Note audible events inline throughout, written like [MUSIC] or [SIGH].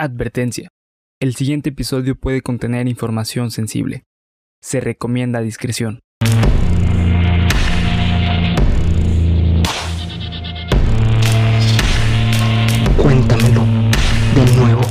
Advertencia. El siguiente episodio puede contener información sensible. Se recomienda discreción. Cuéntamelo de nuevo.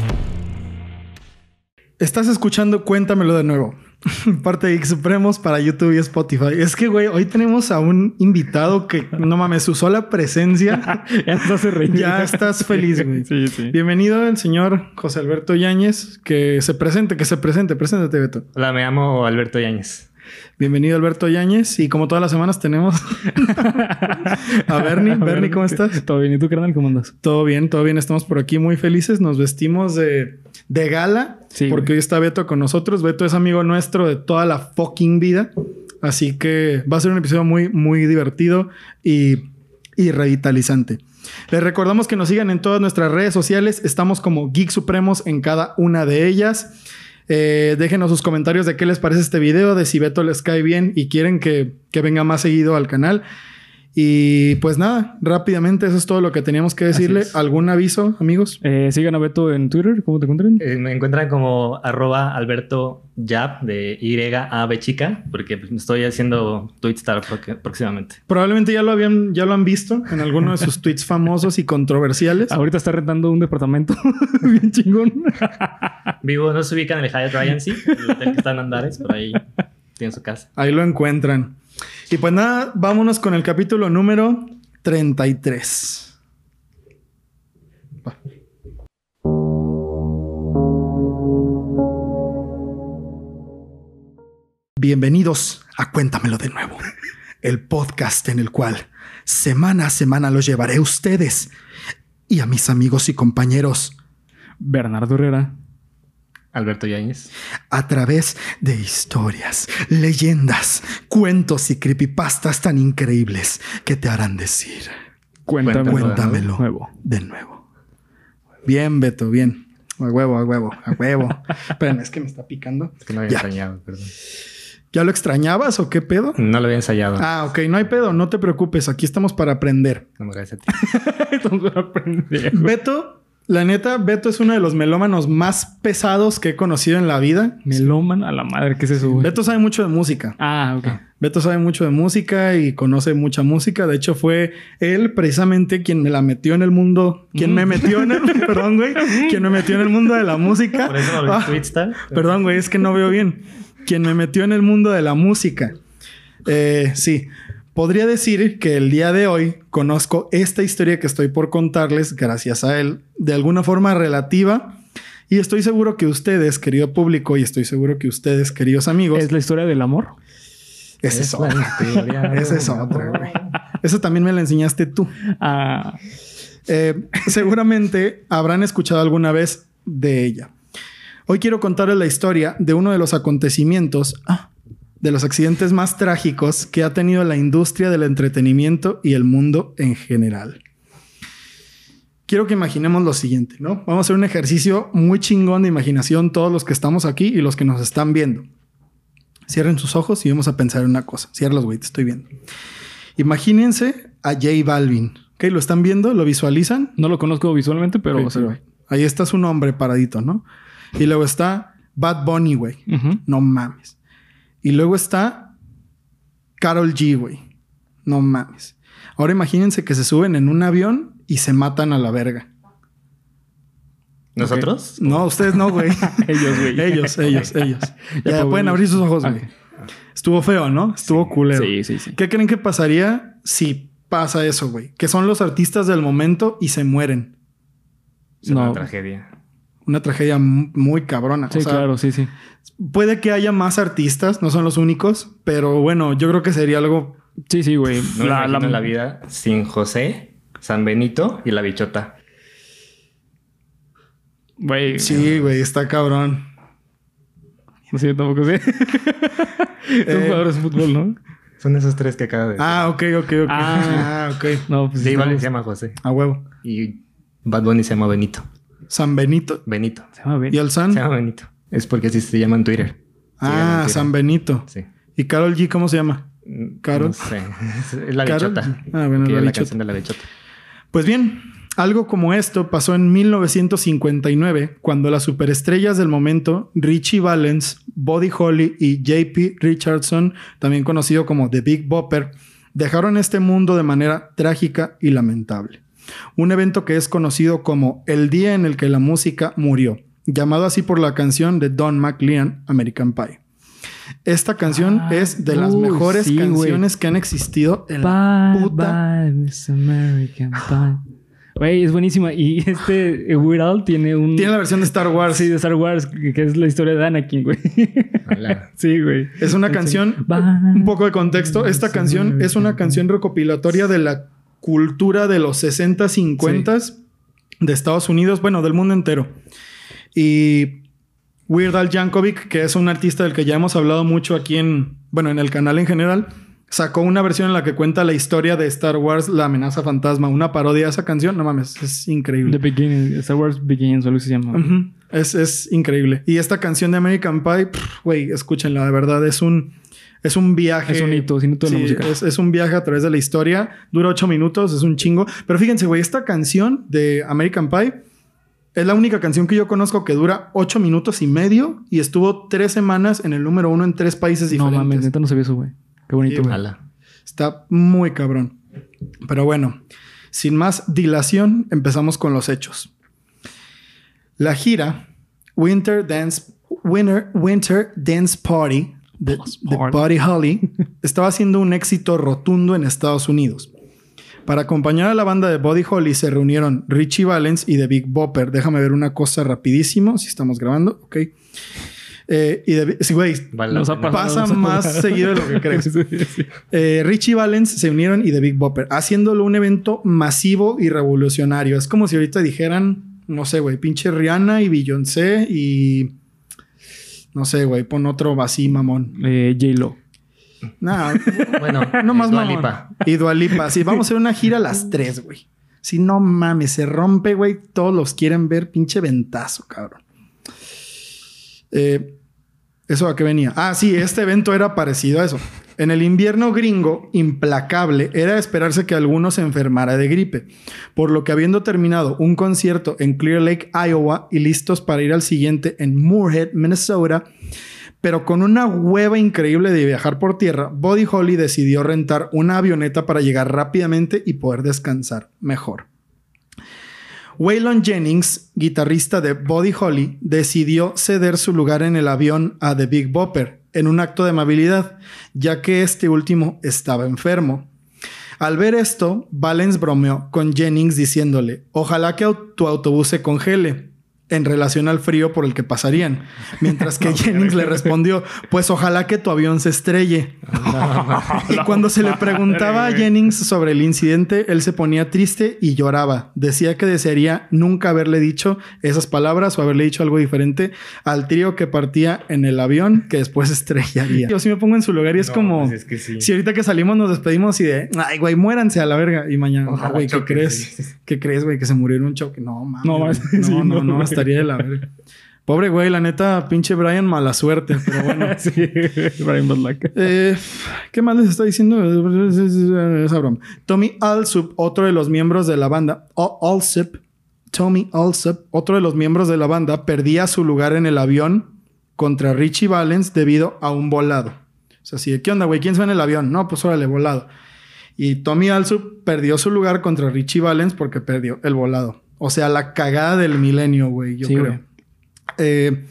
Estás escuchando Cuéntamelo de nuevo. [LAUGHS] Parte de X Supremos para YouTube y Spotify. Es que, güey, hoy tenemos a un invitado que, no mames, su sola presencia. [LAUGHS] ya estás. Ya estás feliz, güey. Sí, sí. Bienvenido el señor José Alberto Yáñez. Que se presente, que se presente. Preséntate, Beto. Hola, me llamo Alberto Yáñez. Bienvenido Alberto Yáñez. Y como todas las semanas tenemos [LAUGHS] a Bernie. Bernie, ¿cómo estás? ¿Todo bien? ¿Y tú, carnal, cómo andas? Todo bien, todo bien. Estamos por aquí muy felices. Nos vestimos de, de gala. Sí, porque güey. hoy está Beto con nosotros. Beto es amigo nuestro de toda la fucking vida. Así que va a ser un episodio muy, muy divertido y, y revitalizante. Les recordamos que nos sigan en todas nuestras redes sociales. Estamos como Geek Supremos en cada una de ellas. Eh, déjenos sus comentarios de qué les parece este video, de si Beto les cae bien y quieren que, que venga más seguido al canal. Y pues nada, rápidamente eso es todo lo que teníamos que decirle. ¿Algún aviso, amigos? Eh, sigan a Beto en Twitter. ¿Cómo te encuentran? Eh, me encuentran como arroba Alberto Yap de Y A B chica, porque estoy haciendo pro- próximamente. Probablemente ya lo habían, ya lo han visto en alguno de sus [LAUGHS] tweets famosos y controversiales. Ahorita está rentando un departamento [LAUGHS] bien chingón. Vivo, no se ubica en el Hyatt Regency, [LAUGHS] el hotel que está en Andares, por ahí tiene su casa. Ahí lo encuentran. Y pues nada, vámonos con el capítulo número 33. Va. Bienvenidos a Cuéntamelo de nuevo, el podcast en el cual semana a semana los llevaré a ustedes y a mis amigos y compañeros Bernardo Herrera. Alberto Yáñez. a través de historias, leyendas, cuentos y creepypastas tan increíbles que te harán decir, Cuéntamelo. cuéntamelo de nuevo. de nuevo. Bien, Beto, bien. A huevo, a huevo, a huevo. [LAUGHS] Esperen, es que me está picando. Es que no había Ya. ensayado, perdón. ¿Ya lo extrañabas o qué pedo? No lo había ensayado. Ah, ok, no hay pedo, no te preocupes, aquí estamos para aprender. No gracias a ti. [LAUGHS] Entonces, aprendí. Beto, la neta, Beto es uno de los melómanos más pesados que he conocido en la vida. Meloman a la madre. ¿Qué es eso, güey? Beto sabe mucho de música. Ah, ok. Beto sabe mucho de música y conoce mucha música. De hecho, fue él precisamente quien me la metió en el mundo. Quien me metió en el... [LAUGHS] perdón, güey. Quien me metió en el mundo de la música. Por eso lo Ah, Twitstar. perdón, güey. Es que no veo bien. Quien me metió en el mundo de la música. Eh, sí. Podría decir que el día de hoy conozco esta historia que estoy por contarles gracias a él de alguna forma relativa. Y estoy seguro que ustedes, querido público, y estoy seguro que ustedes, queridos amigos, ¿Es la historia del amor? esa es otra. Esa es otra, güey. Eso también me la enseñaste tú. Ah, Eh, seguramente habrán escuchado alguna vez de ella. Hoy quiero contarles la historia de uno de los acontecimientos, ah, de los accidentes más trágicos que ha tenido la industria del entretenimiento y el mundo en general. Quiero que imaginemos lo siguiente, ¿no? Vamos a hacer un ejercicio muy chingón de imaginación todos los que estamos aquí y los que nos están viendo. Cierren sus ojos y vamos a pensar en una cosa. Ciérralos, güey, te estoy viendo. Imagínense a J Balvin. ¿Ok? ¿Lo están viendo? ¿Lo visualizan? no lo conozco visualmente, pero... Ahí está su nombre paradito, ¿no? Y luego está Bad Bunny, güey. No mames. Y luego está Carol G, güey. No mames. Ahora imagínense que se suben en un avión y se matan a la verga. ¿Nosotros? No, ustedes no, güey. [LAUGHS] Ellos, güey. ellos, ellos, ellos. [LAUGHS] Ya pueden abrir sus ojos, Ah, güey. Estuvo feo, ¿no? Estuvo culero. Sí, sí, sí. ¿Qué creen que pasaría si pasa eso, güey? Que son los artistas del momento y se mueren. Es una No. tragedia. Una tragedia muy cabrona. Sí, O sea, claro, sí, sí. Puede que haya más artistas, no son los únicos, pero bueno, yo creo que sería algo. Sí, sí, güey. No me imagino la vida sin José, San Benito y la bichota. Güey. Sí, güey, está cabrón. No sé, tampoco sé. [LAUGHS] Son Eh, jugadores de fútbol, ¿no? Son esos tres que acabo de decir. Ah, ok, ok, ok. Ah. Ah, ok. No, pues sí, no. se llama José. A huevo. Y Bad Bunny se llama Benito. San Benito. Benito. Se llama Ben. ¿Y el San? Se llama Benito. Es porque así se llama en Twitter. Ah, San Benito. Sí. ¿Y Carol G cómo se llama? Carol. No sé. [LAUGHS] Es la Carol. bichota. Ah, bueno, la canción de la bichota. Pues bien, Algo como esto pasó en 1959, cuando las superestrellas del momento, Richie Valens, Buddy Holly y JP Richardson, también conocido como The Big Bopper, dejaron este mundo de manera trágica y lamentable. Un evento que es conocido como el día en el que la música murió, llamado así por la canción de Don McLean, American Pie. Esta canción Ah, es de las uy, mejores sí, canciones que han existido en la puta bye, Miss American Pie. Güey, es buenísima. Y este eh, Weird Al tiene un... Tiene la versión de Star Wars. Sí, de Star Wars, que es la historia de Anakin, güey. Hola. [LAUGHS] sí, güey. Es una canción, Bye. un poco de contexto, esta canción es una canción recopilatoria de la cultura de los 60, 50 de Estados Unidos, bueno, del mundo entero. Y Weird Al Yankovic, que es un artista del que ya hemos hablado mucho aquí en, bueno, en el canal en general, sacó una versión en la que cuenta la historia de Star Wars, La amenaza fantasma, una parodia de esa canción. No mames, es The increíble. Beginning, Star Wars Begins, algo se llama. Es, es increíble. Y esta canción de American Pie, güey, escúchenla, de verdad, es un, es un viaje. Es un hito, es un hito de la música. Es, es un viaje a través de la historia. Dura ocho minutos, es un chingo. Pero fíjense, güey, esta canción de American Pie es la única canción que yo conozco que dura ocho minutos y medio y estuvo tres semanas en el número uno en tres países No diferentes. mames, neta no sabía eso, güey. Qué bonito, güey. Está muy cabrón. Pero bueno, sin más dilación, empezamos con los hechos. La gira Winter Dance, Winter, Winter Dance Party de, de. Buddy Holly [LAUGHS] estaba siendo un éxito rotundo en Estados Unidos. Para acompañar a la banda de Buddy Holly se reunieron Richie Valens y The Big Bopper. Déjame ver una cosa rapidísimo, si estamos grabando, ok. Eh, y The- sí, güey, Vale Nos pena. Pasa [LAUGHS] nos más seguido de lo que crees. [LAUGHS] Sí, sí. eh, Richie Valens se unieron y The Big Bopper, haciéndolo un evento masivo y revolucionario. Es como si ahorita dijeran, no sé, güey, pinche Rihanna y Beyoncé y. No sé, güey, pon otro así, mamón. Eh, J-Lo. Nah, [LAUGHS] Bueno, no más Dua mamón. Lipa. Y Dualipa. Sí, vamos a hacer una gira a las tres, güey. Si no mames, se rompe, güey. Todos los quieren ver, pinche ventazo, cabrón. Eh, ¿Eso a qué venía? Ah, sí, este evento era parecido a eso. En el invierno gringo, implacable, era esperarse que alguno se enfermara de gripe. Por lo que habiendo terminado un concierto en Clear Lake, Iowa, y listos para ir al siguiente en Moorhead, Minnesota, pero con una hueva increíble de viajar por tierra, Buddy Holly decidió rentar una avioneta para llegar rápidamente y poder descansar mejor. Waylon Jennings, guitarrista de Buddy Holly, decidió ceder su lugar en el avión a The Big Bopper en un acto de amabilidad, ya que este último estaba enfermo. Al ver esto, Valens bromeó con Jennings diciéndole, ojalá que tu autobús se congele en relación al frío por el que pasarían. Mientras que [LAUGHS] Jennings le respondió, pues ojalá que tu avión se estrelle. [LAUGHS] y cuando se le preguntaba a Jennings sobre el incidente, él se ponía triste y lloraba. Decía que desearía nunca haberle dicho esas palabras o haberle dicho algo diferente al trío que partía en el avión que después [LAUGHS] estrellaría. Yo sí me pongo en su lugar y es No, como... pues es que sí. Si ahorita que salimos nos despedimos y de, ay, güey, muéranse a la verga. Y mañana, Ojalá "Ah, güey, ¿qué crees? sí. ¿Qué crees, güey? Que se murió en un choque. No, mames. No, no, no, no. Estaría de la verga. Pobre güey, la neta, pinche Brian, mala suerte. Pero bueno. [LAUGHS] sí, Brian. Eh, ¿Qué más les está diciendo? Esa broma. Tommy Alsup, otro de los miembros de la banda, O- Alsup, Tommy Alsup, otro de los miembros de la banda, perdía su lugar en el avión contra Richie Valens debido a un volado. O sea, así de, ¿qué onda, güey? ¿Quién en el avión? No, pues órale, volado. Y Tommy Alsup perdió su lugar contra Richie Valens porque perdió el volado. O sea, la cagada del milenio, güey, yo Sí, creo. Eh,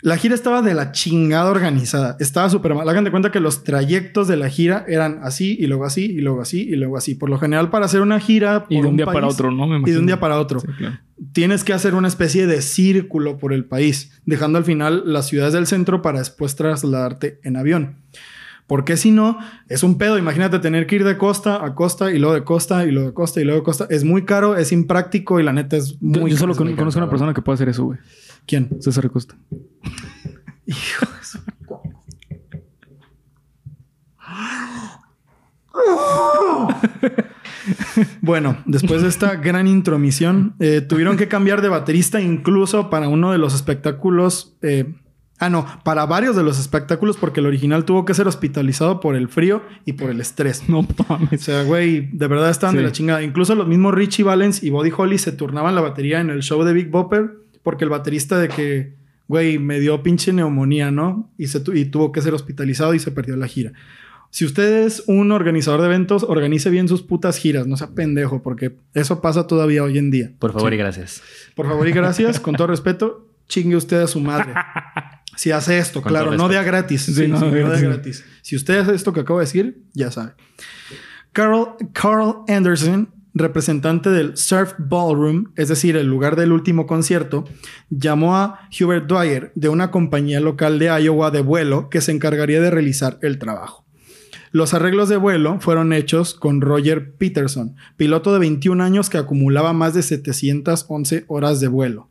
la gira estaba de la chingada organizada. Estaba súper mal. Hagan de cuenta que los trayectos de la gira eran así y luego así y luego así y luego así. Por lo general, para hacer una gira. Y de un día país- para otro, ¿no? Me Y de un día para otro. Sí, claro. Tienes que hacer una especie de círculo por el país, dejando al final las ciudades del centro para después trasladarte en avión. Porque si no, es un pedo. Imagínate tener que ir de costa a costa y luego de costa y luego de costa y luego de costa. Es muy caro, es impráctico y la neta es Yo, muy yo solo caro. con- conozco a una persona que puede hacer eso, güey. ¿Quién? César Costa. Hijo [LAUGHS] de su- Bueno, después de esta gran intromisión, eh, tuvieron que cambiar de baterista incluso para uno de los espectáculos eh, Ah, no, para varios de los espectáculos, porque el original tuvo que ser hospitalizado por el frío y por el estrés. No O mames. sea, güey, de verdad estaban de la chingada. Incluso los mismos Richie Valens y Buddy Holly se turnaban la batería en el show de Big Bopper porque el baterista de que, güey, me dio pinche neumonía, ¿no? Y, se tu- y tuvo que ser hospitalizado y se perdió la gira. Si usted es un organizador de eventos, organice bien sus putas giras, no sea pendejo, porque eso pasa todavía hoy en día. Por favor Sí. y gracias. Por favor y gracias, con todo [LAUGHS] respeto, chingue usted a su madre. Si hace esto, claro, no de a gratis. Sí, Sí, sí, no, de gratis. gratis. Si usted hace esto que acabo de decir, ya sabe. Carl, Carl Anderson, representante del Surf Ballroom, es decir, el lugar del último concierto, llamó a Hubert Dwyer de una compañía local de Iowa de vuelo que se encargaría de realizar el trabajo. Los arreglos de vuelo fueron hechos con Roger Peterson, piloto de 21 años que acumulaba más de 711 horas de vuelo.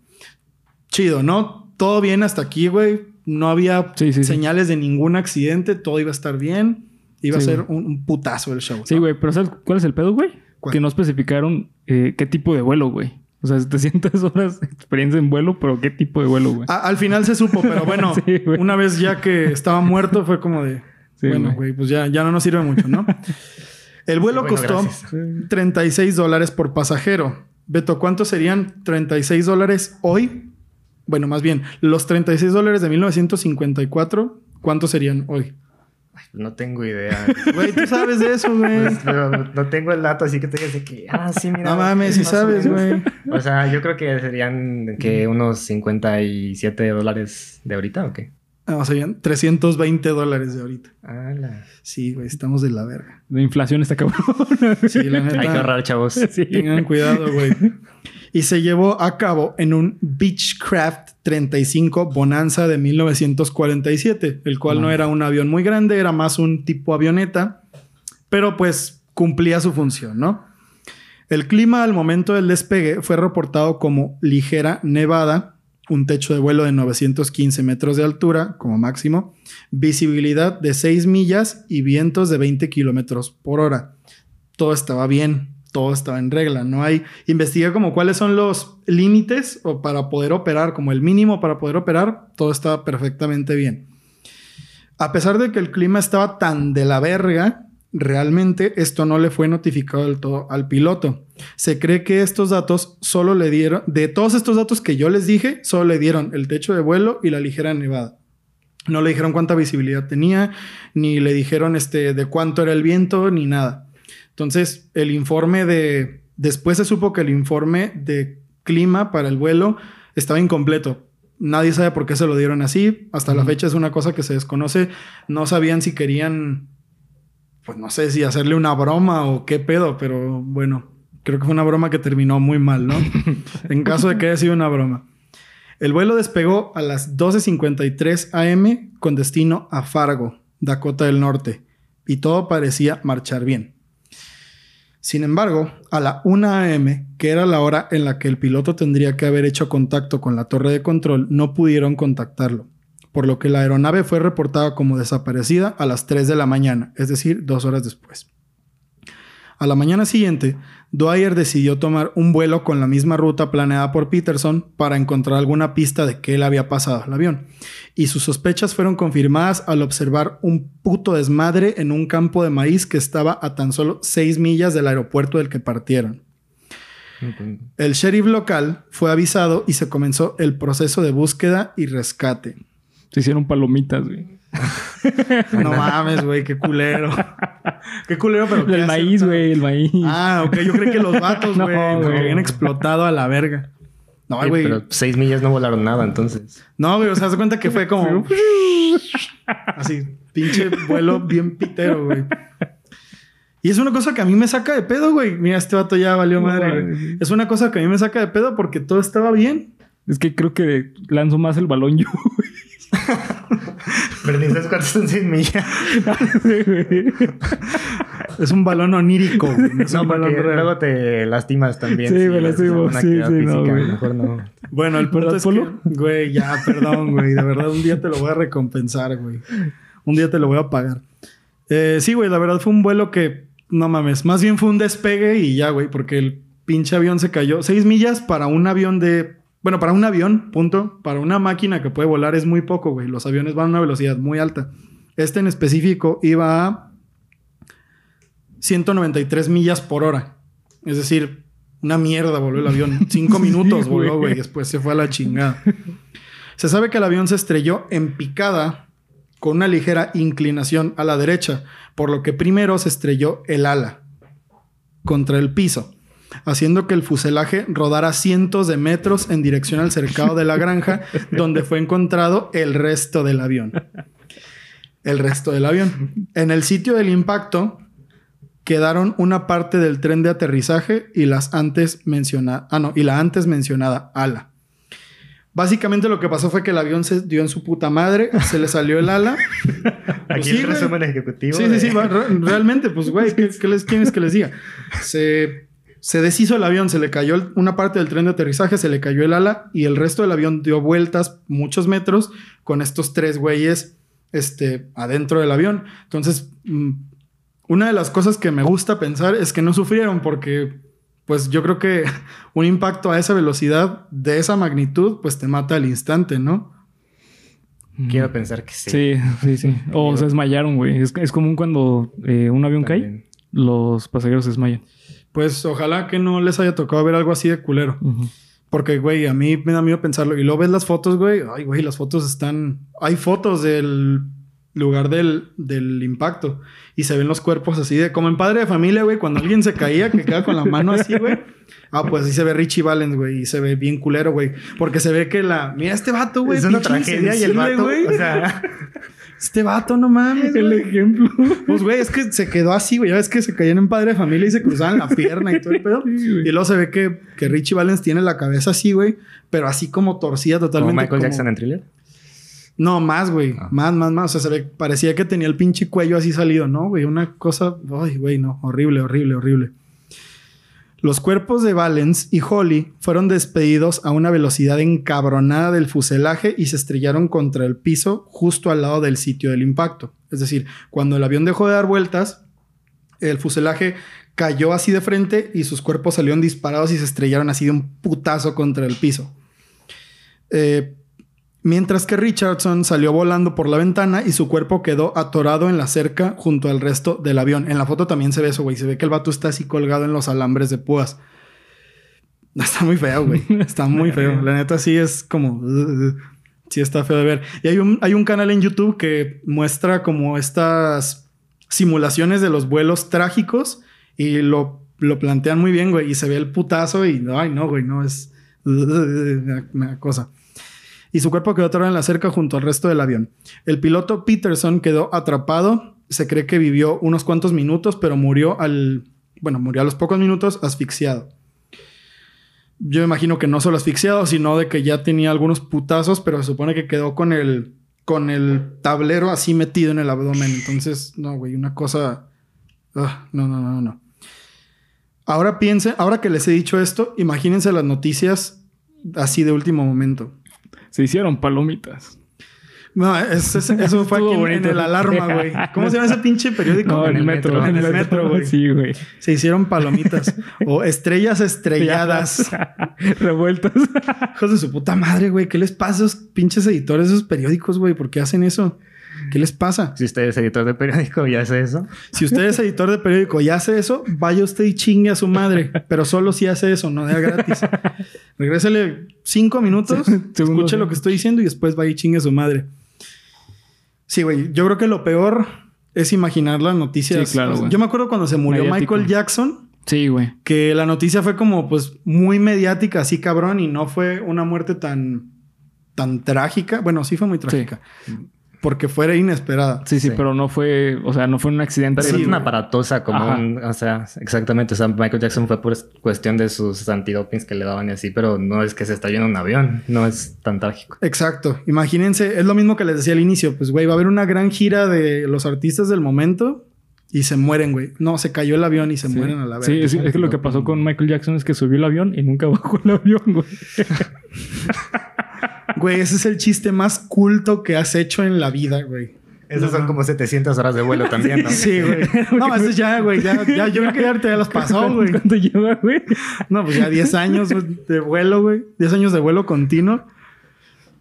Chido, ¿no? Todo bien hasta aquí, güey. No había Sí, sí, sí. señales de ningún accidente, todo iba a estar bien. Iba Sí, a ser un, un putazo el show. Sí, ¿no? güey, pero ¿sabes cuál es el pedo, güey? ¿Cuál? Que no especificaron eh, qué tipo de vuelo, güey. O sea, 700 [LAUGHS] horas de experiencia en vuelo, pero qué tipo de vuelo, güey. A- al final se supo, pero bueno, [LAUGHS] Sí, una vez ya que estaba muerto fue como de, Sí, bueno, güey. pues ya, ya no nos sirve mucho, ¿no? El vuelo Bueno, costó gracias. 36 dólares por pasajero. Beto, ¿cuántos serían 36 dólares hoy? Bueno, más bien, los 36 dólares de 1954, ¿cuántos serían hoy? No tengo idea. [LAUGHS] Güey, tú sabes de eso, güey. Pues, pero no tengo el dato, así que te digas que, ah, sí, mira. No mames, es si sabes, güey. O sea, yo creo que serían que unos 57 dólares de ahorita o qué. No, serían 320 dólares de ahorita. Ala. Sí, güey, estamos de la verga. La inflación está cabrón. Sí, la neta. Hay que ahorrar, chavos. sí. Tengan cuidado, güey. Y se llevó a cabo en un Beechcraft 35 Bonanza de 1947, el cual no era un avión muy grande, era más un tipo avioneta, pero pues cumplía su función, ¿no? El clima al momento del despegue fue reportado como ligera nevada, un techo de vuelo de 915 metros de altura como máximo, visibilidad de 6 millas y vientos de 20 kilómetros por hora. Todo estaba bien, todo estaba en regla. No hay. Investigué como cuáles son los límites o para poder operar, como el mínimo para poder operar, todo estaba perfectamente bien. A pesar de que el clima estaba tan de la verga, realmente esto no le fue notificado del todo al piloto. Se cree que estos datos solo le dieron, de todos estos datos que yo les dije, solo le dieron el techo de vuelo y la ligera nevada. No le dijeron cuánta visibilidad tenía, ni le dijeron este, de cuánto era el viento, ni nada. Entonces, el informe de... Después se supo que el informe de clima para el vuelo estaba incompleto. Nadie sabe por qué se lo dieron así. Hasta la fecha es una cosa que se desconoce. No sabían si querían, pues no sé si hacerle una broma o qué pedo, pero bueno, creo que fue una broma que terminó muy mal, ¿no? [LAUGHS] en caso de que haya sido una broma. El vuelo despegó a las 12.53 am con destino a Fargo, Dakota del Norte, y todo parecía marchar bien. Sin embargo, a la 1 am, que era la hora en la que el piloto tendría que haber hecho contacto con la torre de control, no pudieron contactarlo, por lo que la aeronave fue reportada como desaparecida a las 3 de la mañana, es decir, dos horas después. A la mañana siguiente, Dwyer decidió tomar un vuelo con la misma ruta planeada por Peterson para encontrar alguna pista de qué le había pasado al avión. Y sus sospechas fueron confirmadas al observar un puto desmadre en un campo de maíz que estaba a tan solo 6 millas del aeropuerto del que partieron. El sheriff local fue avisado y se comenzó el proceso de búsqueda y rescate. Se hicieron palomitas, güey. [LAUGHS] No mames, güey, qué culero. Qué culero, pero El maíz, güey, el maíz. Ah, ok, yo creí que los vatos, [LAUGHS] No, güey, porque güey. habían explotado a la verga. No, güey. pero seis millas no volaron nada, entonces. No, güey, o sea, se cuenta que fue como. [LAUGHS] Así, pinche vuelo bien pitero, güey. Y es una cosa que a mí me saca de pedo, güey. Mira, este vato ya valió No madre. güey. Es una cosa que a mí me saca de pedo porque todo estaba bien. Es que creo que lanzo más el balón yo. Pero cuántas son seis millas. [LAUGHS] Es un balón onírico. No es No, un balón real. luego te lastimas también. Sí, si me lastimo. Sí, sí, no, física. güey. Mejor no. Bueno, el punto ¿Verdad, es que, Polo? güey, ya, perdón, güey. De verdad, un día te lo voy a recompensar, güey. Un día te lo voy a pagar. Eh, sí, güey, la verdad fue un vuelo que, no mames, más bien fue un despegue y ya, güey, porque el pinche avión se cayó. Seis millas para un avión de, Bueno, para un avión, punto. Para una máquina que puede volar es muy poco, güey. Los aviones van a una velocidad muy alta. Este en específico iba a 193 millas por hora. Es decir, una mierda voló el avión. [LAUGHS] Cinco minutos Sí, voló, güey. güey. Después se fue a la chingada. Se sabe que el avión se estrelló en picada con una ligera inclinación a la derecha, por lo que primero se estrelló el ala contra el piso, haciendo que el fuselaje rodara cientos de metros en dirección al cercado de la granja, donde fue encontrado el resto del avión. El resto del avión. En el sitio del impacto quedaron una parte del tren de aterrizaje y las antes mencionada, ah no, y la antes mencionada ala. Básicamente lo que pasó fue que el avión se dio en su puta madre, se le salió el ala. [LAUGHS] Aquí sí, el resumen ejecutivo. Sí, de- sí, sí, va- realmente, pues, güey, ¿qué, qué les que les diga? Se, se deshizo el avión, se le cayó el- una parte del tren de aterrizaje, se le cayó el ala y el resto del avión dio vueltas muchos metros con estos tres güeyes este, adentro del avión. Entonces, mm, una de las cosas que me gusta pensar es que no sufrieron porque, pues, yo creo que [LAUGHS] un impacto a esa velocidad, de esa magnitud, pues te mata al instante, ¿no? Quiero pensar que sí. Sí, sí, sí. [LAUGHS] O se desmayaron, güey. Es, es común cuando eh, un avión cae, los pasajeros se desmayan. Pues ojalá que no les haya tocado ver algo así de culero. Porque, güey, a mí me da miedo pensarlo. Y luego ves las fotos, güey. Ay, güey, las fotos están... Hay fotos del lugar del, del impacto. Y se ven los cuerpos así de... Como en Padre de Familia, güey. Cuando alguien se caía, que queda con la mano así, güey. Ah, pues así se ve Richie Valens, güey. Y se ve bien culero, güey. Porque se ve que la... Mira este vato, güey. es una tragedia y el vato, güey. o sea, [LAUGHS] Este vato, no mames, El güey. ejemplo. Pues, güey, es que se quedó así, güey. Ya ves que se caían en padre de familia y se cruzaban la pierna y todo el pedo. Sí, y luego se ve que, que Richie Valens tiene la cabeza así, güey. Pero así como torcida como totalmente. Michael como- Jackson en thriller. No, más, güey. Ah. Más, más, más. O sea, se ve, parecía que tenía el pinche cuello así salido, ¿no, güey? Una cosa... Ay, güey, no. Horrible, horrible, horrible. Los cuerpos de Valens y Holly fueron despedidos a una velocidad encabronada del fuselaje y se estrellaron contra el piso justo al lado del sitio del impacto. Es decir, cuando el avión dejó de dar vueltas, el fuselaje cayó así de frente y sus cuerpos salieron disparados y se estrellaron así de un putazo contra el piso. Eh, mientras que Richardson salió volando por la ventana y su cuerpo quedó atorado en la cerca junto al resto del avión. En la foto también se ve eso, güey. Se ve que el vato está así colgado en los alambres de púas. [LAUGHS] Está muy feo, güey. Está muy feo. La neta sí es como... [LAUGHS] Sí está feo de ver. Y hay un, hay un canal en YouTube que muestra como estas simulaciones de los vuelos trágicos y lo, lo plantean muy bien, güey. Y se ve el putazo y... Ay, no, güey. No, es... [LAUGHS] Una cosa y su cuerpo quedó atorado en la cerca junto al resto del avión. El piloto Peterson quedó atrapado. Se cree que vivió unos cuantos minutos, pero murió al. Bueno, murió a los pocos minutos asfixiado. Yo imagino que no solo asfixiado, sino de que ya tenía algunos putazos, pero se supone que quedó con el. con el tablero así metido en el abdomen. Entonces, no, güey, una cosa. Ah, no, no, no, no. Ahora piensen, ahora que les he dicho esto, imagínense las noticias así de último momento. Se hicieron palomitas. No, es- es- eso fue aquí en, el Alarma, güey. [LAUGHS] ¿Cómo se llama ese pinche periódico? No, en el metro. En el metro, güey. Sí, güey. Se hicieron palomitas. o estrellas estrelladas. [LAUGHS] Revueltas. Hijos de su puta madre, güey. ¿Qué les pasa a esos pinches editores de esos periódicos, güey? ¿Por qué hacen eso? ¿Qué les pasa? Si usted es editor de periódico y hace eso. Si usted es editor de periódico y hace eso, vaya usted y chingue a su madre. Pero solo si hace eso, no de gratis. Regrésele cinco minutos, [LAUGHS] escuche lo que estoy diciendo y después vaya y chingue a su madre. Sí, güey. Yo creo que lo peor es imaginar las noticias. Sí, claro, güey. Yo me acuerdo cuando se murió Mediático. Michael Jackson, Sí, güey. que la noticia fue como, pues, muy mediática, así cabrón, y no fue una muerte tan, tan trágica. Bueno, sí fue muy trágica. Porque fue inesperada. Sí, sí, Sí. pero no fue, o sea, no fue un accidente. Pero Sí, es una aparatosa como Ajá. un... O sea, exactamente. O sea, Michael Jackson fue por cuestión de sus antidopings que le daban y así, pero no es que se está yendo un avión. No es tan trágico. Exacto. Imagínense, es lo mismo que les decía al inicio. Pues, güey, va a haber una gran gira de los artistas del momento y se mueren, güey. No, se cayó el avión y se Sí. mueren a la vez. Sí, es, es que lo que pasó con Michael Jackson es que subió el avión y nunca [LAUGHS] bajó el avión, güey. [LAUGHS] Güey, ese es el chiste más culto que has hecho en la vida, güey. Esas son como 700 horas de vuelo también, ¿no? [LAUGHS] Sí, güey. No, eso ya, güey. Ya, ya, yo creo que ya te las pasó, güey. ¿Cuánto lleva, güey? No, pues ya 10 años de vuelo, güey. 10 años de vuelo continuo.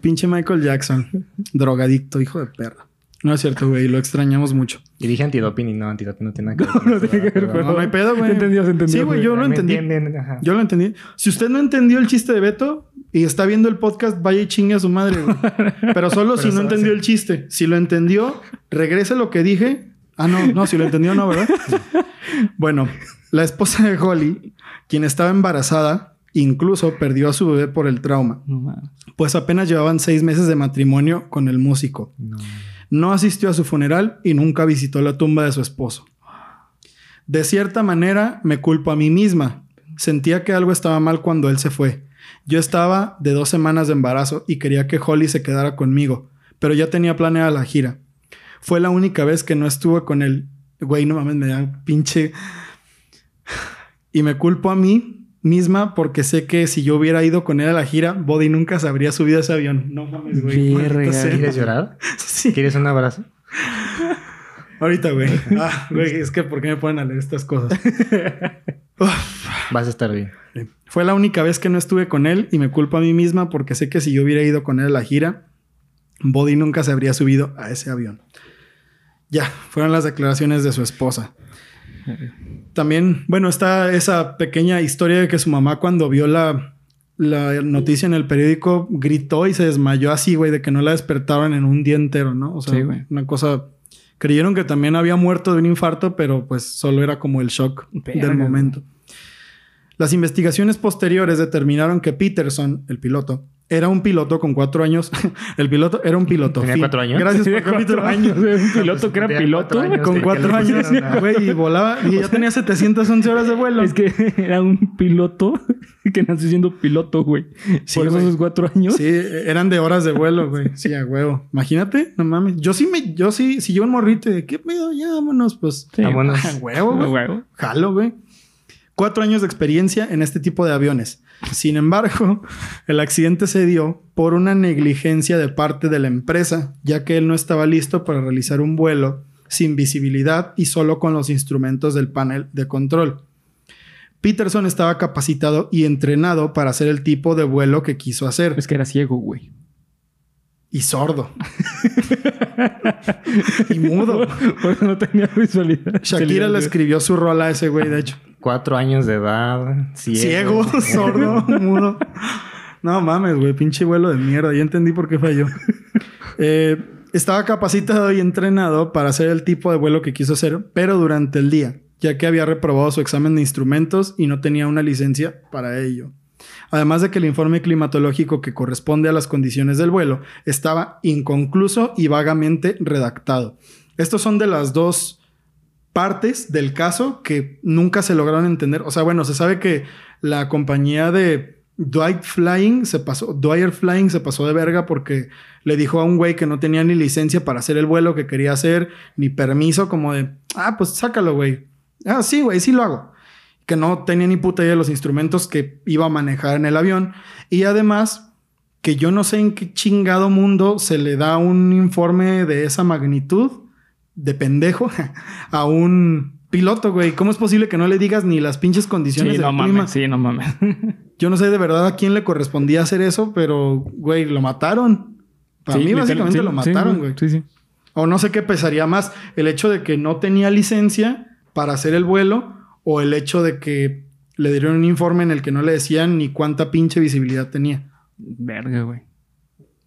Pinche Michael Jackson. Drogadicto, hijo de perra. No es cierto, güey. Lo extrañamos mucho. Y dije antidoping y no, antidoping no tiene nada que [LAUGHS] ver. No eso, tiene que ver No, no hay pedo, güey. Entendió, se entendió, Sí, güey. Yo lo ¿Me entendí. Yo lo entendí. Si usted no entendió el chiste de Beto y está viendo el podcast, vaya y chingue a su madre, güey. [LAUGHS] Pero solo si no entendió sí. el chiste. Si lo entendió, regrese lo que dije. Ah, no, no, si lo entendió, no, ¿verdad? [LAUGHS] bueno, la esposa de Holly, quien estaba embarazada, incluso perdió a su bebé por el trauma. No. Pues apenas llevaban seis meses de matrimonio con el músico. No. No asistió a su funeral y nunca visitó la tumba de su esposo. De cierta manera, me culpo a mí misma. Sentía que algo estaba mal cuando él se fue. Yo estaba de dos semanas de embarazo y quería que Holly se quedara conmigo, pero ya tenía planeada la gira. Fue la única vez que no estuve con él. Güey, no mames, me da pinche... Y me culpo a mí misma porque sé que si yo hubiera ido con él a la gira, Body nunca se habría subido a ese avión. No mames, güey. ¿Quieres llorar? [LAUGHS] Sí. ¿Quieres un abrazo? Ahorita, güey. Ah, güey, es que ¿por qué me ponen a leer estas cosas? [LAUGHS] Uf. Vas a estar bien. Fue la única vez que no estuve con él y me culpo a mí misma porque sé que si yo hubiera ido con él a la gira, Body nunca se habría subido a ese avión. Ya, fueron las declaraciones de su esposa. También, bueno, está esa pequeña historia de que su mamá cuando vio la, la noticia en el periódico gritó y se desmayó así, güey, de que no la despertaron en un día entero, ¿no? O sea, Sí, güey. una cosa... Creyeron que también había muerto de un infarto, pero pues solo era como el shock Verga, del momento. Las investigaciones posteriores determinaron que Peterson, el piloto, era un piloto con cuatro años. [LAUGHS] el piloto era un piloto. ¿Tenía cuatro años? Gracias por cuatro años. Un piloto que era piloto. Con cuatro años, güey, y volaba. Y ya [LAUGHS] tenía 711 horas de vuelo. Es que era un piloto [LAUGHS] que nació siendo piloto, güey. Sí, Por eso güey. sus cuatro años. Sí, eran de horas de vuelo, güey. Sí, a huevo. Imagínate, no mames. Yo sí me, yo sí, si yo un morrito de qué pedo, ya vámonos, pues. Sí. Vámonos. A huevo, güey. Jalo, güey. Cuatro años de experiencia en este tipo de aviones. Sin embargo, el accidente se dio por una negligencia de parte de la empresa, ya que él no estaba listo para realizar un vuelo sin visibilidad y solo con los instrumentos del panel de control. Peterson estaba capacitado y entrenado para hacer el tipo de vuelo que quiso hacer. Es que era ciego, güey. Y sordo. [LAUGHS] y mudo. Por eso no tenía visualidad. Shakira le escribió su rola a ese güey, de hecho. Cuatro años de edad. Ciego, Ciego. [LAUGHS] sordo, mudo. No mames, güey, pinche vuelo de mierda. Ya entendí por qué falló. Eh, estaba capacitado y entrenado para hacer el tipo de vuelo que quiso hacer, pero durante el día, ya que había reprobado su examen de instrumentos y no tenía una licencia para ello. Además de que el informe climatológico que corresponde a las condiciones del vuelo estaba inconcluso y vagamente redactado. Estos son de las dos partes del caso que nunca se lograron entender. O sea, bueno, se sabe que la compañía de Dwight Flying se pasó, Dwyer Flying se pasó de verga porque le dijo a un güey que no tenía ni licencia para hacer el vuelo que quería hacer, ni permiso, como de, ah, pues sácalo, güey. Ah, sí, güey, sí lo hago. Que no tenía ni puta idea de los instrumentos que iba a manejar en el avión. Y además, que yo no sé en qué chingado mundo se le da un informe de esa magnitud de pendejo [LAUGHS] a un piloto, güey. ¿Cómo es posible que no le digas ni las pinches condiciones Sí, del no clima? mames. Sí, no mames. [LAUGHS] Yo no sé de verdad a quién le correspondía hacer eso, pero, güey, lo mataron. Para Sí, mí, básicamente sí, lo mataron, güey. Sí, sí. O no sé qué pesaría más, el hecho de que no tenía licencia para hacer el vuelo o el hecho de que le dieron un informe en el que no le decían ni cuánta pinche visibilidad tenía. Verga, güey.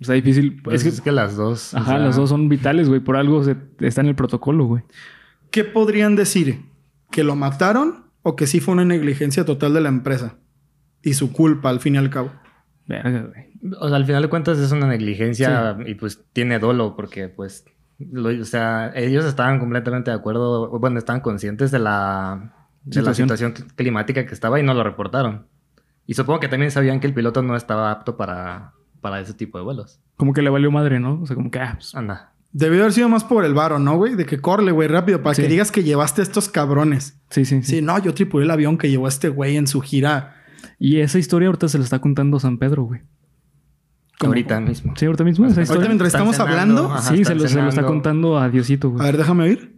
Está difícil. Pues es que, las dos. o ajá, sea, los dos son vitales, güey. Por algo se- está en el protocolo, güey. ¿Qué podrían decir? ¿Que lo mataron o que sí fue una negligencia total de la empresa? Y su culpa, al fin y al cabo. Verga, güey. O sea, al final de cuentas es una negligencia y pues tiene dolo porque pues, lo- o sea, ellos estaban completamente de acuerdo, bueno, estaban conscientes de la, de la Situación. situación cl- climática que estaba y no lo reportaron. Y supongo que también sabían que el piloto no estaba apto para, para ese tipo de vuelos. Como que le valió madre, ¿no? O sea, como que, ah, pues, Anda. Debió haber sido más por el varo, ¿no, güey? De que corre, güey, rápido, para Sí. que digas que llevaste a estos cabrones. sí, sí, sí, Sí, no, yo tripulé el avión que llevó a este güey en su gira. Y esa historia ahorita se la está contando San Pedro, güey. ¿Cómo? Ahorita mismo. Sí, ahorita mismo. esa Ahorita historia. mientras estamos cenando, hablando. ajá, Sí, se lo, se lo está contando a Diosito, A güey. ver, déjame oír.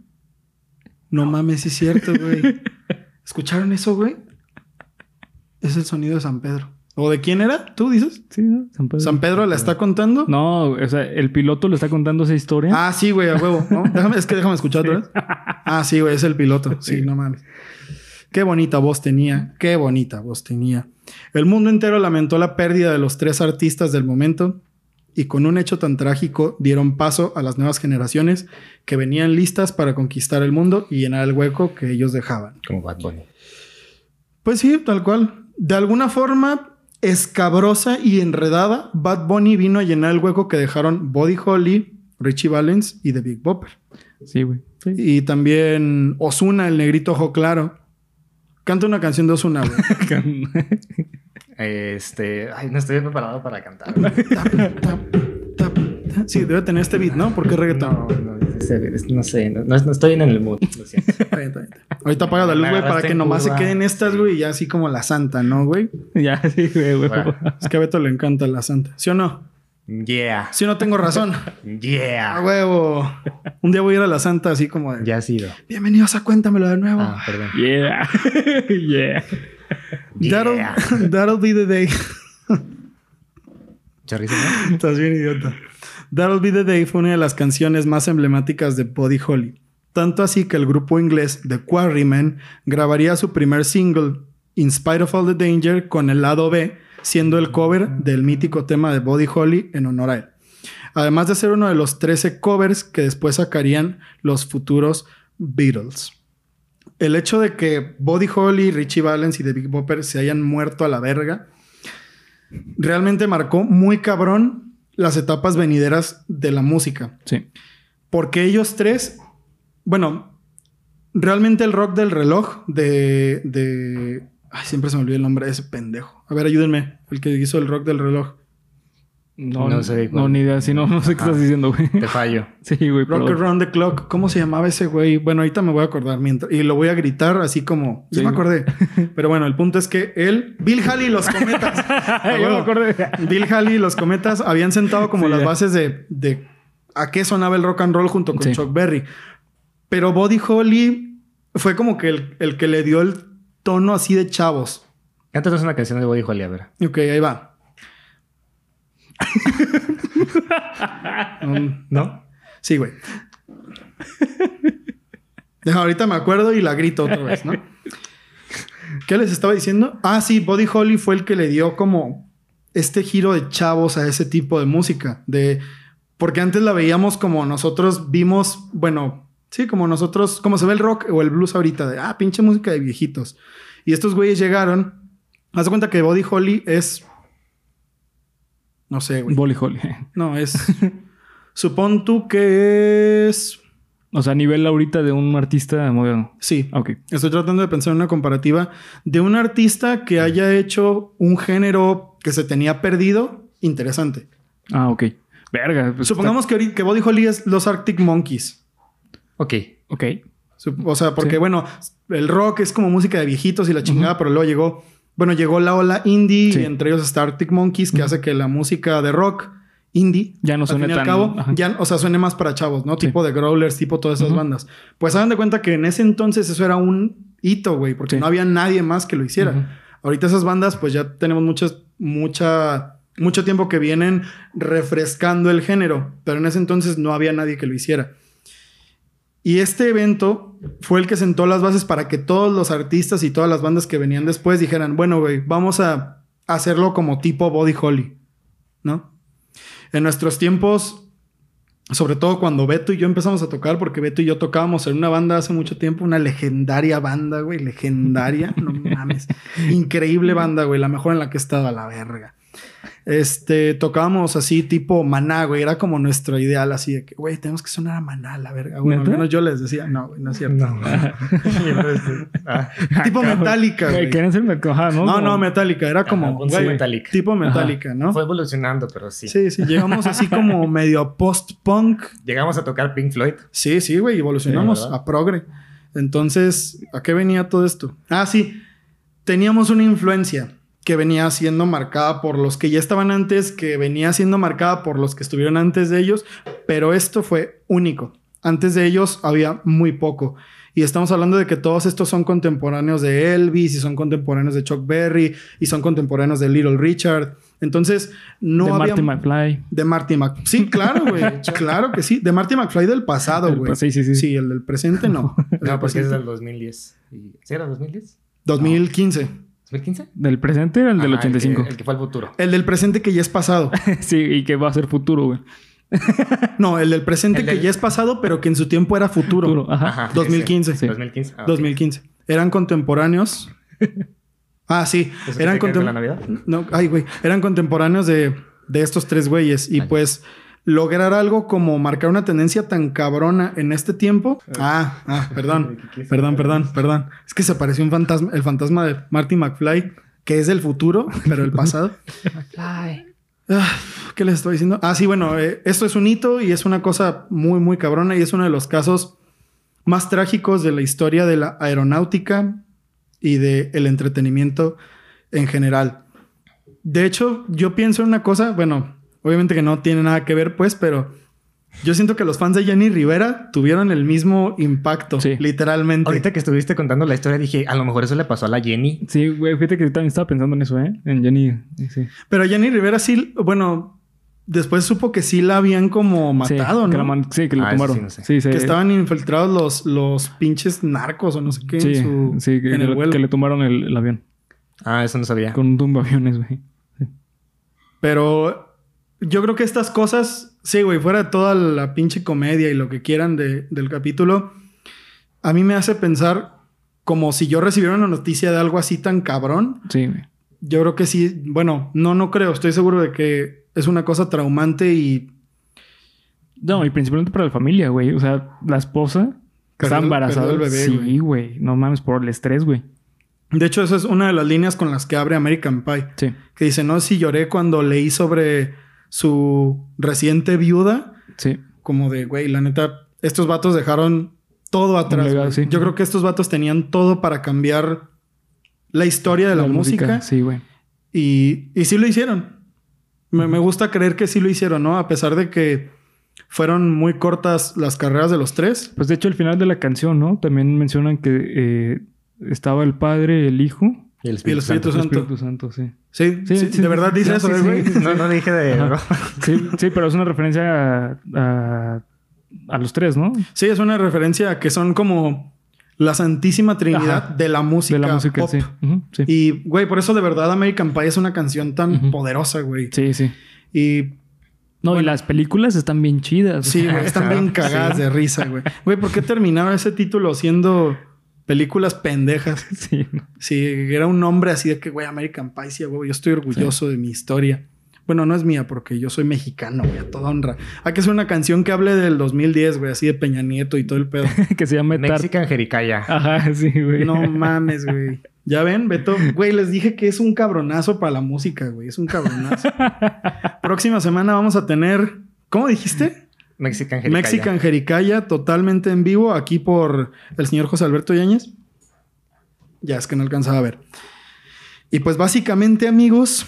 No mames, sí es cierto, güey. [LAUGHS] ¿Escucharon eso, güey? Es el sonido de San Pedro. ¿O de quién era? ¿Tú dices? Sí, ¿no? San Pedro. ¿San Pedro la está contando? No, o sea, el piloto le está contando esa historia. Ah, sí, güey, a huevo. ¿no? [LAUGHS] Déjame, es que déjame escuchar otra vez. Ah, sí, güey, es el piloto. [LAUGHS] Sí, no mames. Qué bonita voz tenía. Qué bonita voz tenía. El mundo entero lamentó la pérdida de los tres artistas del momento y con un hecho tan trágico dieron paso a las nuevas generaciones que venían listas para conquistar el mundo y llenar el hueco que ellos dejaban. Como Bad Bunny. Pues sí, tal cual. De alguna forma escabrosa y enredada, Bad Bunny vino a llenar el hueco que dejaron Body Holly, Richie Valens y The Big Bopper. Sí, güey. Sí. Y también Osuna, el negrito ojo claro. Canta una canción de Osuna, güey. [LAUGHS] [LAUGHS] Este. Ay, no estoy preparado para cantar. Sí, debe tener este beat, ¿no? Porque es reggaetón. No, no, ese- no sé, no, no estoy en el mood. Lo siento. Está bien, está bien. Ahorita apaga la luz, güey, para que nomás se queden estas, güey, y ya así como la santa, ¿no, güey? ya, sí, güey, güey. Bueno. Es que a Beto le encanta la santa. ¿Sí o no? Yeah. Sí o no tengo razón. A Yeah. huevo. Un día voy a ir a la santa así como de... Ya ha sido. Bienvenidos a Cuéntamelo de nuevo. Ah, perdón. Yeah. [LAUGHS] yeah. That'll, Yeah. [LAUGHS] that'll be the day. [LAUGHS] Estás bien idiota. That'll Be the Day fue una de las canciones más emblemáticas de Buddy Holly. Tanto así que el grupo inglés The Quarrymen grabaría su primer single, In Spite of All the Danger, con el lado B, siendo el cover del mítico tema de Buddy Holly en honor a él. Además de ser uno de los 13 covers que después sacarían los futuros Beatles. El hecho de que Buddy Holly, Richie Valens y The Big Bopper se hayan muerto a la verga realmente marcó muy cabrón las etapas venideras de la música. Sí. Porque ellos tres, bueno, realmente el rock del reloj de... de ay, siempre se me olvida el nombre de ese pendejo. A ver, ayúdenme. El que hizo el rock del reloj. No, No sé. No, ni idea. Sí, no, no sé qué estás diciendo, güey. Te fallo. [LAUGHS] Sí, güey. Rock perdón. Around the Clock. ¿Cómo se llamaba ese güey? Bueno, ahorita me voy a acordar mientras... Y lo voy a gritar así como... Ya Sí, me güey. acordé. [LAUGHS] Pero bueno, el punto es que él... Bill Haley y los cometas. [LAUGHS] Ya me acordé. Bill Haley y los cometas habían sentado como Sí, las ya. bases de, de a qué sonaba el rock and roll junto con Sí. Chuck Berry. Pero Buddy Holly fue como que el, el que le dio el tono así de chavos. Cántanos una canción de Body Holly, a ver. Ok, ahí va. [LAUGHS] ¿No? sí, güey. [LAUGHS] Ahorita me acuerdo y la grito otra vez, ¿no? ¿Qué les estaba diciendo? Ah, sí, Buddy Holly fue el que le dio como este giro de chavos a ese tipo de música. De. Porque antes la veíamos como nosotros vimos, bueno, sí, como nosotros, como se ve el rock o el blues ahorita, de ah, pinche música de viejitos. Y estos güeyes llegaron. Haz cuenta que Buddy Holly es. No sé, güey. Bolly Holly. No, es. [LAUGHS] Supón tú que es. O sea, a nivel ahorita de un artista moderno. Sí. Ok. Estoy tratando de pensar en una comparativa de un artista que haya hecho un género que se tenía perdido interesante. Ah, ok. Verga. pues Supongamos que, ahorita- que Body Holly es los Arctic Monkeys. Ok. Ok. O sea, porque Sí. bueno, el rock es como música de viejitos y la chingada, pero luego llegó, bueno, llegó la ola indie Sí. y entre ellos está Arctic Monkeys, que hace que la música de rock indie, Ya no al suene fin y al tan- cabo, ya, o sea, suene más para chavos, ¿no? Sí. Tipo de growlers, tipo todas esas bandas. Pues hagan de cuenta que en ese entonces eso era un hito, güey, porque Sí. no había nadie más que lo hiciera. Ahorita esas bandas, pues ya tenemos muchas, mucha, mucho tiempo que vienen refrescando el género, pero en ese entonces no había nadie que lo hiciera. Y este evento fue el que sentó las bases para que todos los artistas y todas las bandas que venían después dijeran, bueno, güey, vamos a hacerlo como tipo Body Holly, ¿no? En nuestros tiempos, sobre todo cuando Beto y yo empezamos a tocar, porque Beto y yo tocábamos en una banda hace mucho tiempo, una legendaria banda, güey, legendaria, no [LAUGHS] mames, increíble banda, güey, la mejor en la que he estado a la verga. Este, tocábamos así tipo maná, güey, era como nuestro ideal, así de que, güey, tenemos que sonar a maná, la verga. Bueno, al menos yo les decía, no, güey, no es cierto. No. [LAUGHS] Ah. [LAUGHS] Tipo Metallica, güey. Quieren ser ¿no? No, no, Metallica, era como, güey, Metallica. tipo Metallica, ¿no? Fue evolucionando, pero sí. Sí, sí, llegamos así como [LAUGHS] medio post-punk. Llegamos a tocar Pink Floyd. Sí, sí, güey, evolucionamos a progre. Entonces, ¿a qué venía todo esto? Ah, sí, teníamos una influencia. Que venía siendo marcada por los que ya estaban antes, que venía siendo marcada por los que estuvieron antes de ellos, pero esto fue único. Antes de ellos había muy poco. Y estamos hablando de que todos estos son contemporáneos de Elvis y son contemporáneos de Chuck Berry y son contemporáneos de Little Richard. Entonces, no de había... Marty McFly. De Marty McFly. Sí, claro, güey. [LAUGHS] claro que sí. De Marty McFly del pasado, güey. sí, sí, sí. Sí, el del presente no. [LAUGHS] No, porque es del 2010. Y- ¿Sí era 2010? 2015. ¿2015? Del presente era el del Ajá, 85. El que, el que fue al futuro. El del presente que ya es pasado. [LAUGHS] sí, y que va a ser futuro, güey. No, el del presente El que ya es pasado, pero que en su tiempo era futuro. Futuro, ajá. Ajá, 2015. ese. Sí. 2015. Ah, ok. 2015. Eran contemporáneos. [LAUGHS] Ah, sí. ¿Eso Eran contemporáneos. Navidad? No, ay, güey. Eran contemporáneos de, de estos tres güeyes. Y pues lograr algo como marcar una tendencia tan cabrona en este tiempo. Ah, ah, perdón. [LAUGHS] Perdón, perdón, perdón. Es que se pareció un fantasma, el fantasma de Marty McFly, que es del futuro, [LAUGHS] pero el pasado. Ah, ¿Qué les estoy diciendo? Ah, sí, bueno, eh, esto es un hito y es una cosa muy, muy cabrona y es uno de los casos más trágicos de la historia de la aeronáutica y del entretenimiento en general. De hecho, yo pienso en una cosa, bueno, obviamente que no tiene nada que ver, pues, pero yo siento que los fans de Jenny Rivera tuvieron el mismo impacto, Sí. literalmente. Ahorita que estuviste contando la historia dije, a lo mejor eso le pasó a la Jenny. Sí, güey, fíjate que yo también estaba pensando en eso, ¿eh? En Jenny. Sí. Pero Jenny Rivera sí, bueno, después supo que sí la habían como matado, sí, Que ¿no? la man- sí, que lo Ah, tomaron. sí, no sé. Sí, sí. Que estaban infiltrados los, los pinches narcos o no sé qué Sí, en, su- sí, que, en que el le- vuelo. que le tomaron el, el avión. Ah, eso no sabía. Con un tumbaaviones, güey. Pero yo creo que estas cosas, sí, güey, fuera de toda la pinche comedia y lo que quieran de- del capítulo, a mí me hace pensar como si yo recibiera una noticia de algo así tan cabrón. Sí, güey. Yo creo que sí, bueno, no, no creo, estoy seguro de que es una cosa traumante y No, y principalmente para la familia, güey. O sea, la esposa que está embarazada. sí, güey. güey. No mames, por el estrés, güey. de hecho esa es una de las líneas con las que abre American Pie. Sí. Que dice, no, si lloré cuando leí sobre su reciente viuda, Sí. como de, güey, la neta, estos vatos dejaron todo atrás. sí. Yo creo que estos vatos tenían todo para cambiar la historia de la, música. Sí, güey. Y, y sí lo hicieron. Me, me gusta creer que sí lo hicieron, ¿no? A pesar de que fueron muy cortas las carreras de los tres. Pues de hecho, al final de la canción, ¿no? También mencionan que eh, estaba el padre, el hijo, Y el Y el Espíritu, el Santo. Espíritu Santo, sí. Sí, Sí, sí, sí, de verdad dice eso, sí, ¿eh, sí. güey. No, no dije de... [LAUGHS] Sí, sí, pero es una referencia a, a, a los tres, ¿no? Sí, es una referencia a que son como la santísima trinidad Ajá. de la música. de la música, pop. sí. Sí. Y, güey, por eso de verdad American Pie es una canción tan poderosa, güey. sí, sí. Y No, y las películas están bien chidas. sí, güey, están bien [LAUGHS] cagadas de risa, güey. Güey, ¿por qué terminaba ese título siendo películas pendejas? [LAUGHS] Sí. Si era un nombre así de que, güey, American Pie, sí, güey, yo estoy orgulloso de mi historia. Bueno, no es mía porque yo soy mexicano, güey, a toda honra. Hay que hacer una canción que hable del 2010, güey, así de Peña Nieto y todo el pedo. [LAUGHS] que se llama. Mexican Jericaya. Ajá, sí, güey. No mames, güey. Ya ven, Beto. Güey, les dije que es un cabronazo para la música, güey. Es un cabronazo. [LAUGHS] Próxima semana vamos a tener. ¿Cómo dijiste? Mexican Jericaya. Mexican Jericaya, totalmente en vivo, aquí por el señor José Alberto Yáñez. Ya es que no alcanzaba a ver. Y pues básicamente, amigos,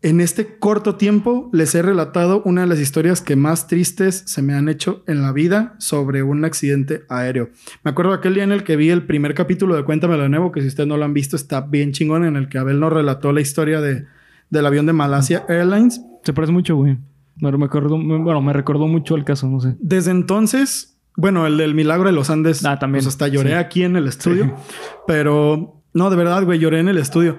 en este corto tiempo les he relatado una de las historias que más tristes se me han hecho en la vida sobre un accidente aéreo. Me acuerdo aquel día en el que vi el primer capítulo de Cuéntamelo de nuevo, que si ustedes no lo han visto está bien chingón, en el que Abel nos relató la historia de, del avión de Malasia Airlines. Se parece mucho, güey. Me, me recordó, bueno, me recordó mucho el caso, no sé. Desde entonces, bueno, el del milagro de los Andes, Ah, también. pues hasta lloré Sí. aquí en el estudio, pero no, de verdad, güey, lloré en el estudio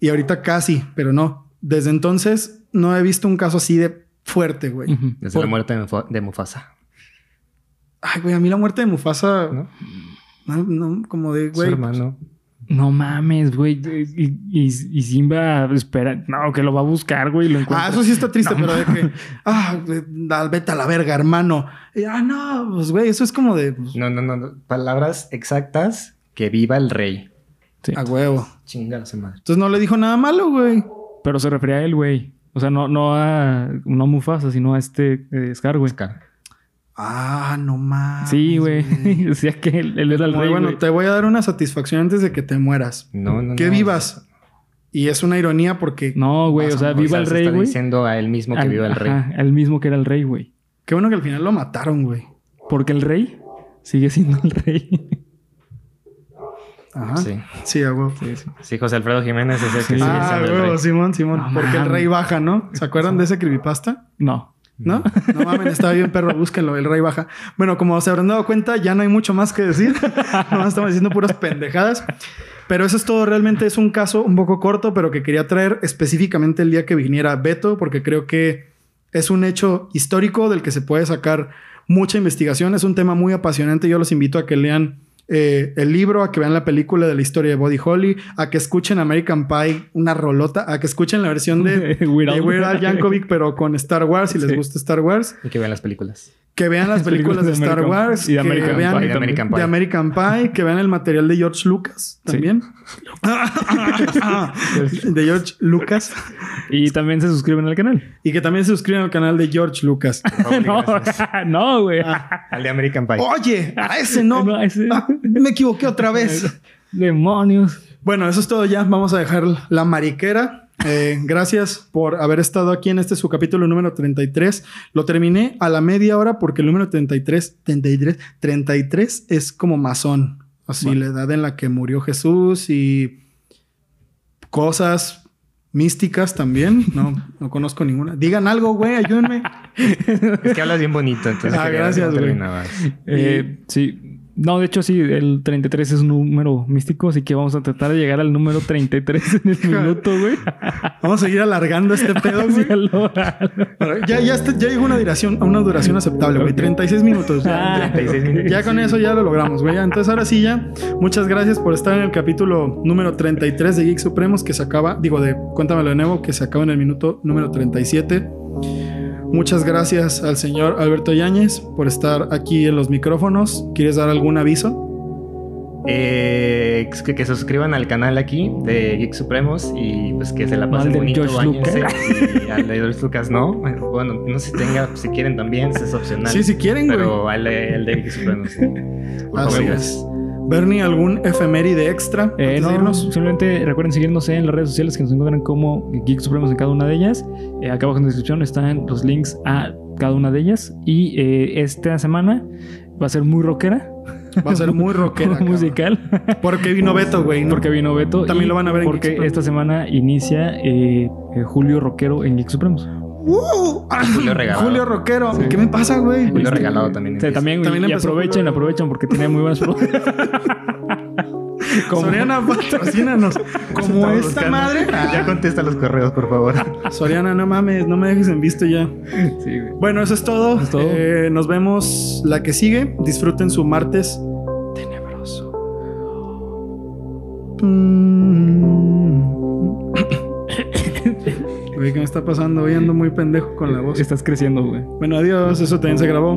y ahorita casi, pero no. Desde entonces no he visto un caso así de fuerte, güey. Desde Por- la muerte de, Mufasa. Ay, güey, a mí la muerte de Mufasa, ¿No? no, no, como de, Su güey, hermano. No mames, güey. Y, y, y Simba espera. No, que lo va a buscar, güey. Lo encuentra. Ah, eso sí está triste, No pero de que, ah, da- vete a la verga, hermano. Y, ah, no, pues, güey, eso es como de, pues, No, no, no, no. Palabras exactas. Que viva el rey. Sí. a huevo. Chingada su madre. Entonces no le dijo nada malo, güey. Pero se refería a él, güey. O sea, no, no a no a Mufasa, sino a este eh, Scar, güey. Scar. Ah, no mames. Sí, [LAUGHS] güey. Decía que él, él era el Muy rey. bueno, te voy a dar una satisfacción antes de que te mueras. No, no, que no. vivas Y es una ironía porque... No, güey, Más o o sea, viva O el sea, se rey, está güey. diciendo a él mismo que Al- viva el rey. ajá, al mismo que era el rey, güey. Qué bueno que al final lo mataron, güey. Porque el rey sigue siendo el rey. Ajá. Sí. Sí, a huevo. Sí, sí. Sí, José Alfredo Jiménez es el que Sí. sigue Ah, siendo el huevo, rey. Simón, Simón. No porque el rey baja, ¿no? ¿Se acuerdan de ese creepypasta? No. ¿No? No mames, está bien, perro, búsquenlo, el rey baja. Bueno, como se habrán dado cuenta, ya no hay mucho más que decir. [LAUGHS] no estamos diciendo puras pendejadas. Pero eso es todo. Realmente es un caso un poco corto, pero que quería traer específicamente el día que viniera Beto, porque creo que es un hecho histórico del que se puede sacar mucha investigación. Es un tema muy apasionante. Yo los invito a que lean eh, el libro, a que vean la película de la historia de Body Holly, a que escuchen American Pie, una rolota, a que escuchen la versión de, [LAUGHS] Weird de Al. Weird Al Yankovic, pero con Star Wars, si les gusta Star Wars. Y que vean las películas. Que vean las [LAUGHS] películas de Star American- Wars. y de que American vean Pie de American Pie. de American Pie, que vean el material de George Lucas Sí. también. [LAUGHS] de George Lucas. Y también se suscriben al canal. Y que también se suscriban al canal de George Lucas. no, no, güey. Al de American Pie. Oye, a ese no. No, a ese- Ah, [LAUGHS] me equivoqué otra vez. [LAUGHS] Demonios. Bueno, eso es todo ya. Vamos a dejar la mariquera. Eh, gracias por haber estado aquí en este su capítulo número 33. Lo terminé a la media hora porque el número 33, 33, 33 es como masón. Así, Bueno. la edad en la que murió Jesús y cosas místicas también. No, no conozco ninguna. Digan algo, güey, ayúdenme. [LAUGHS] Es que hablas bien bonito, entonces Ah, gracias, güey. Eh, sí. No, de hecho, sí, el 33 es un número místico, así que vamos a tratar de llegar al número 33 en el minuto, güey. Vamos a seguir alargando este [LAUGHS] pedo, güey. Ya, ya, está- ya llegó una duración, a una duración aceptable, güey. Ok. 36 minutos. Ya, Ah, ya. 36 minutos. Ya con eso ya lo logramos, güey. Entonces ahora sí ya, muchas gracias por estar en el capítulo número 33 de Geek Supremos que se acaba, digo de Cuéntamelo de nuevo, que se acaba en el minuto número 37. Muchas gracias al señor Alberto Yáñez por estar aquí en los micrófonos. ¿Quieres dar algún aviso? Eh, que, que se suscriban al canal aquí de Geek Supremos y pues que se la pasen Al del bonito, bañense. Lucas. Y al de George Lucas no. Bueno, no sé si tenga, si quieren también, es opcional. Sí, si quieren, güey. Pero al de, el de Geek Supremos. sí. Por Así favor, es. Bernie, ¿algún efeméride extra? Eh, no, irnos? simplemente recuerden seguirnos en las redes sociales que nos encuentran como Geek Supremos en cada una de ellas. Eh, acá abajo en la descripción están los links a cada una de ellas. Y eh, esta semana va a ser muy rockera, Va a ser muy rockera. [LAUGHS] musical, Porque vino Beto, güey. ¿no? porque vino Beto. También lo van a ver en Porque esta semana inicia eh, eh, Julio Rockero en Geek Supremos. ¡Uh! Ah, Julio Regalado. Julio Rockero. ¿Qué me pasa, güey? Julio regalado también. O sea, también, También y aprovechen, Julio. aprovechen porque tiene muy buenas. [LAUGHS] Como- Soriana, [LAUGHS] patrocínanos. Como esta buscando. madre. [LAUGHS] Ya contesta los correos, por favor. Soriana, no mames, no me dejes en visto ya. Sí, güey. Bueno, eso es todo. Eso es todo. Eh, nos vemos la que sigue. Disfruten su martes tenebroso. Mm. Güey, ¿qué me está pasando? Hoy ando muy pendejo con la voz. Estás creciendo, güey. Bueno, adiós. Eso también se grabó.